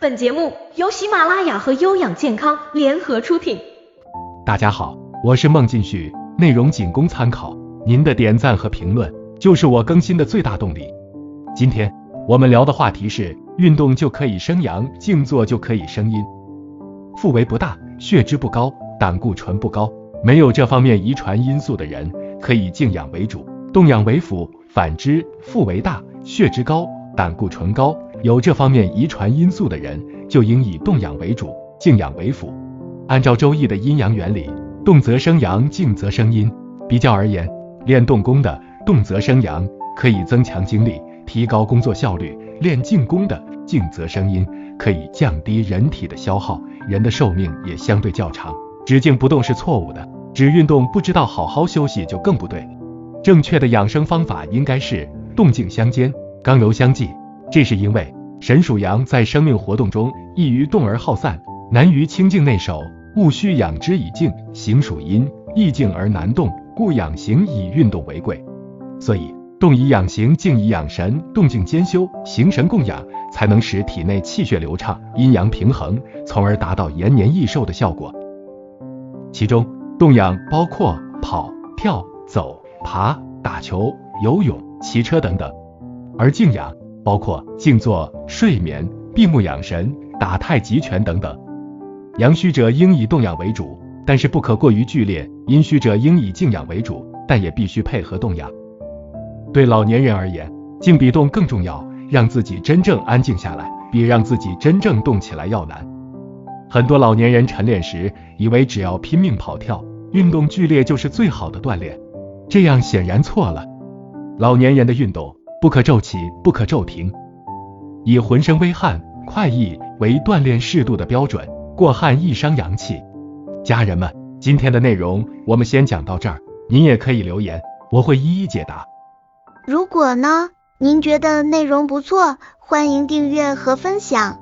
本节目由喜马拉雅和优养健康联合出品。大家好，我是孟进旭，内容仅供参考，您的点赞和评论就是我更新的最大动力。今天我们聊的话题是：运动就可以生阳，静坐就可以生阴。腹围不大，血脂不高，胆固醇不高，没有这方面遗传因素的人，可以静养为主，动养为辅；反之，腹围大，血脂高，胆固醇高，有这方面遗传因素的人，就应以动养为主，静养为辅。按照周易的阴阳原理，动则生阳，静则生阴。比较而言，练动功的动则生阳，可以增强精力，提高工作效率；练静功的静则生阴，可以降低人体的消耗，人的寿命也相对较长。只静不动是错误的，只运动不知道好好休息就更不对。正确的养生方法应该是动静相间，刚柔相济。这是因为神属阳，在生命活动中易于动而好散，难于清静内守。务须养之以静，行属阴，易静而难动，故养形以运动为贵。所以动以养形，静以养神，动静兼修，形神共养，才能使体内气血流畅，阴阳平衡，从而达到延年益寿的效果。其中动养包括跑、跳、走、爬、打球、游泳、骑车等等，而静养包括静坐、睡眠、闭目养神、打太极拳等等。阳虚者应以动养为主，但是不可过于剧烈；阴虚者应以静养为主，但也必须配合动养。对老年人而言，静比动更重要，让自己真正安静下来，比让自己真正动起来要难。很多老年人晨练时，以为只要拼命跑跳、运动剧烈就是最好的锻炼，这样显然错了。老年人的运动不可骤起，不可骤停，以浑身微汗、快意为锻炼适度的标准。过汗易伤阳气，家人们，今天的内容我们先讲到这儿，您也可以留言，我会一一解答。如果呢，您觉得内容不错，欢迎订阅和分享。